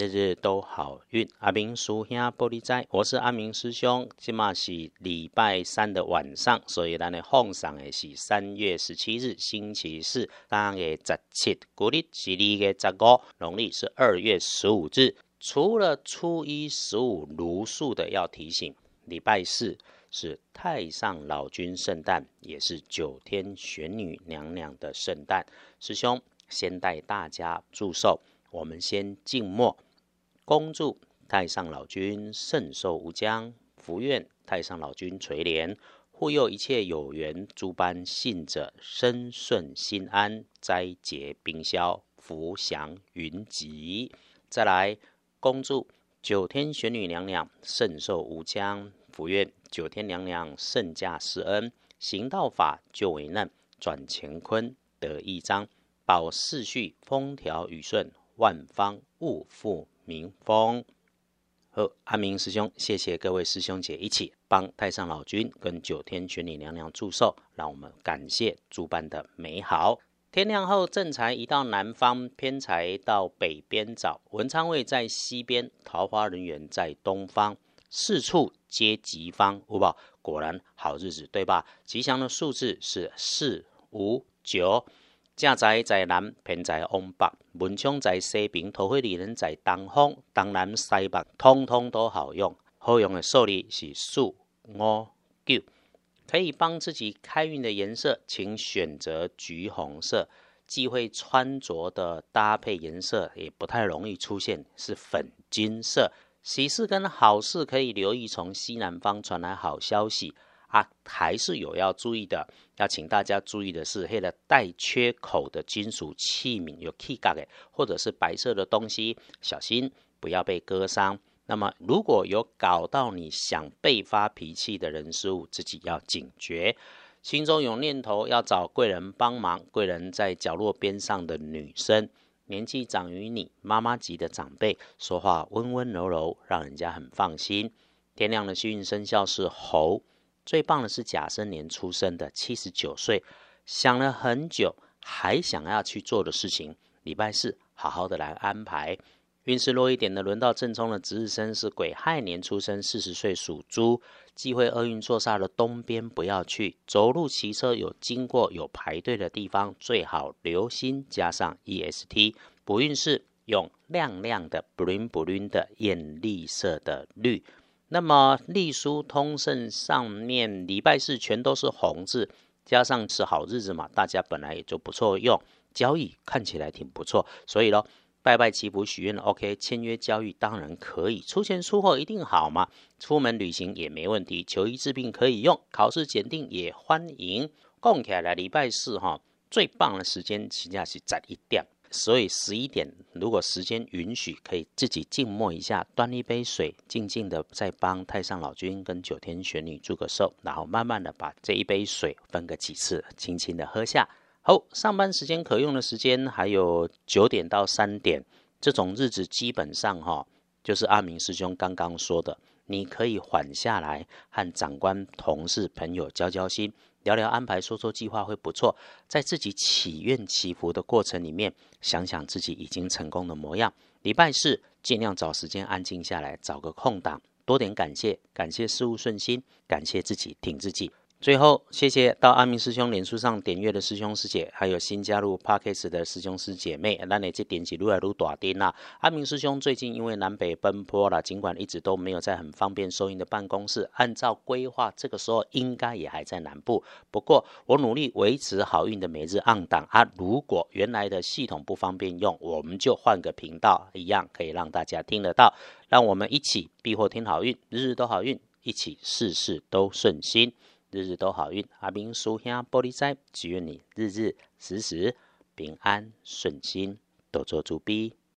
日日都好运。阿明叔兄玻璃仔，我是阿明师兄。今嘛是礼拜三的晚上，所以咱的放上的是三月十七日星期四，当月十七，古历是二月十五，农历是二月十五日。除了初一十五如数的要提醒，礼拜四是太上老君圣诞，也是九天玄女娘娘的圣诞。师兄先带大家祝寿。我们先静默，恭祝太上老君圣寿无疆，福愿太上老君垂怜，护佑一切有缘诸般信者身顺心安，灾劫冰消，福祥云集。再来恭祝九天玄女娘娘圣寿无疆，福愿九天娘娘圣驾施恩，行道法救为难，转乾坤得一章，保世序风调雨顺。万方勿负。明风。和阿明师兄，谢谢各位师兄姐一起帮太上老君跟九天玄女娘娘祝寿，让我们感谢诸般的美好。天亮后，正财移到南方，偏财到北边找。文昌位在西边，桃花人员在东方，四处皆吉方。五宝果然好日子，对吧？吉祥的数字是四五九。正在在南，偏在往北；文昌在西边，桃花里人在东方。东南西北，通通都好用。好用的数字是四、五、九。可以帮自己开运的颜色，请选择橘红色。忌讳穿着的搭配颜色也不太容易出现，是粉金色。喜事跟好事可以留意，从西南方传来好消息。啊，还是有要注意的，要请大家注意的是，黑的带缺口的金属器皿有 key 嘎的，或者是白色的东西，小心不要被割伤。那么，如果有搞到你想被发脾气的人事物，自己要警觉。心中有念头要找贵人帮忙，贵人在角落边上的女生，年纪长于你妈妈级的长辈，说话温温柔柔，让人家很放心。天亮的幸运生肖是猴。最棒的是甲申年出生的，七十九岁，想了很久，还想要去做的事情。礼拜四好好的来安排。运势弱一点的，轮到正冲的值日生是癸亥年出生，四十岁属猪，忌讳厄运坐煞的东边不要去。走路骑车有经过有排队的地方，最好留心加上 EST。补运势用亮亮的 bling bling 的艳丽色的绿。那么隶书通胜上面礼拜四全都是红字，加上是好日子嘛，大家本来也就不错用，交易看起来挺不错，所以咯，拜拜祈福许愿 OK，签约交易当然可以，出钱出货一定好嘛，出门旅行也没问题，求医治病可以用，考试检定也欢迎。供起来礼拜四哈，最棒的时间实际上是在一点。所以十一点，如果时间允许，可以自己静默一下，端一杯水，静静的再帮太上老君跟九天玄女祝个寿，然后慢慢的把这一杯水分个几次，轻轻的喝下。好，上班时间可用的时间还有九点到三点，这种日子基本上哈，就是阿明师兄刚刚说的，你可以缓下来，和长官、同事、朋友交交心。聊聊安排，说说计划会不错。在自己祈愿祈福的过程里面，想想自己已经成功的模样。礼拜四尽量找时间安静下来，找个空档，多点感谢，感谢事物顺心，感谢自己挺自己。最后，谢谢到阿明师兄脸书上点阅的师兄师姐，还有新加入 Parkes 的师兄师姐妹，那你这点击撸来撸大丁啦。阿明师兄最近因为南北奔波了，尽管一直都没有在很方便收音的办公室，按照规划，这个时候应该也还在南部。不过我努力维持好运的每日按档啊，如果原来的系统不方便用，我们就换个频道，一样可以让大家听得到。让我们一起避祸听好运，日日都好运，一起事事都顺心。日日都好运，阿明叔兄玻璃仔，祝愿你日日时时平安顺心，多做主逼。